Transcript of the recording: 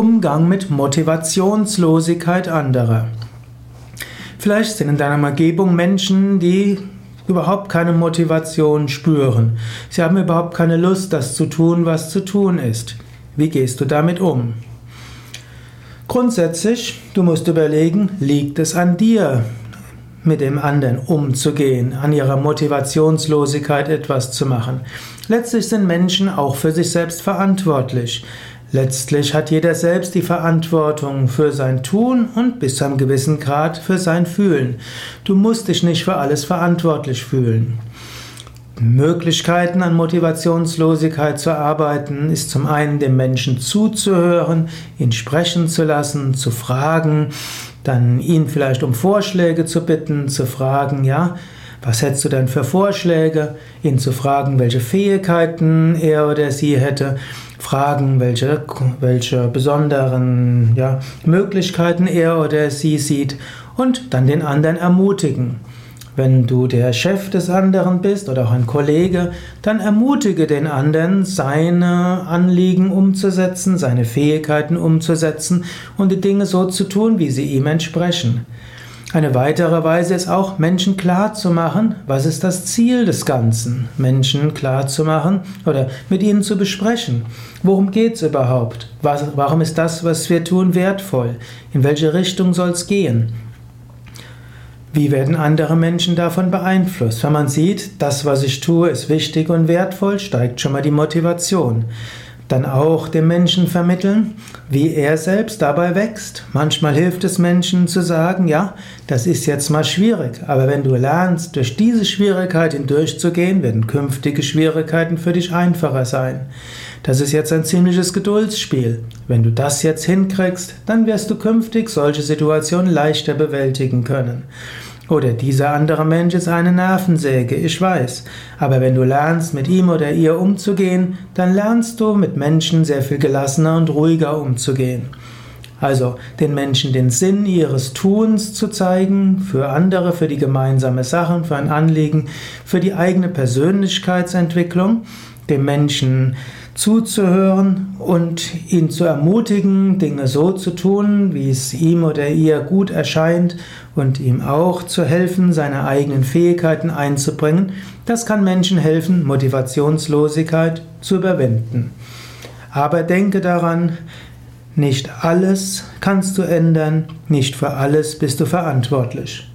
Umgang mit Motivationslosigkeit anderer. Vielleicht sind in deiner Umgebung Menschen, die überhaupt keine Motivation spüren. Sie haben überhaupt keine Lust, das zu tun, was zu tun ist. Wie gehst du damit um? Grundsätzlich, du musst überlegen, liegt es an dir, mit dem anderen umzugehen, an ihrer Motivationslosigkeit etwas zu machen. Letztlich sind Menschen auch für sich selbst verantwortlich. Letztlich hat jeder selbst die Verantwortung für sein Tun und bis zu einem gewissen Grad für sein Fühlen. Du musst dich nicht für alles verantwortlich fühlen. Möglichkeiten an Motivationslosigkeit zu arbeiten ist zum einen dem Menschen zuzuhören, ihn sprechen zu lassen, zu fragen, dann ihn vielleicht um Vorschläge zu bitten, zu fragen, ja, was hättest du denn für Vorschläge, ihn zu fragen, welche Fähigkeiten er oder sie hätte, fragen, welche, welche besonderen ja, Möglichkeiten er oder sie sieht und dann den anderen ermutigen. Wenn du der Chef des anderen bist oder auch ein Kollege, dann ermutige den anderen, seine Anliegen umzusetzen, seine Fähigkeiten umzusetzen und die Dinge so zu tun, wie sie ihm entsprechen. Eine weitere Weise ist auch, Menschen klar zu machen, was ist das Ziel des Ganzen. Menschen klar zu machen oder mit ihnen zu besprechen. Worum geht es überhaupt? Was, warum ist das, was wir tun, wertvoll? In welche Richtung soll es gehen? Wie werden andere Menschen davon beeinflusst? Wenn man sieht, das, was ich tue, ist wichtig und wertvoll, steigt schon mal die Motivation dann auch dem Menschen vermitteln, wie er selbst dabei wächst. Manchmal hilft es Menschen zu sagen, ja, das ist jetzt mal schwierig, aber wenn du lernst, durch diese Schwierigkeit hindurchzugehen, werden künftige Schwierigkeiten für dich einfacher sein. Das ist jetzt ein ziemliches Geduldsspiel. Wenn du das jetzt hinkriegst, dann wirst du künftig solche Situationen leichter bewältigen können. Oder dieser andere Mensch ist eine Nervensäge, ich weiß. Aber wenn du lernst, mit ihm oder ihr umzugehen, dann lernst du mit Menschen sehr viel gelassener und ruhiger umzugehen. Also den Menschen den Sinn ihres Tuns zu zeigen, für andere, für die gemeinsame Sachen, für ein Anliegen, für die eigene Persönlichkeitsentwicklung, dem Menschen zuzuhören und ihn zu ermutigen, Dinge so zu tun, wie es ihm oder ihr gut erscheint und ihm auch zu helfen, seine eigenen Fähigkeiten einzubringen, das kann Menschen helfen, Motivationslosigkeit zu überwinden. Aber denke daran, nicht alles kannst du ändern, nicht für alles bist du verantwortlich.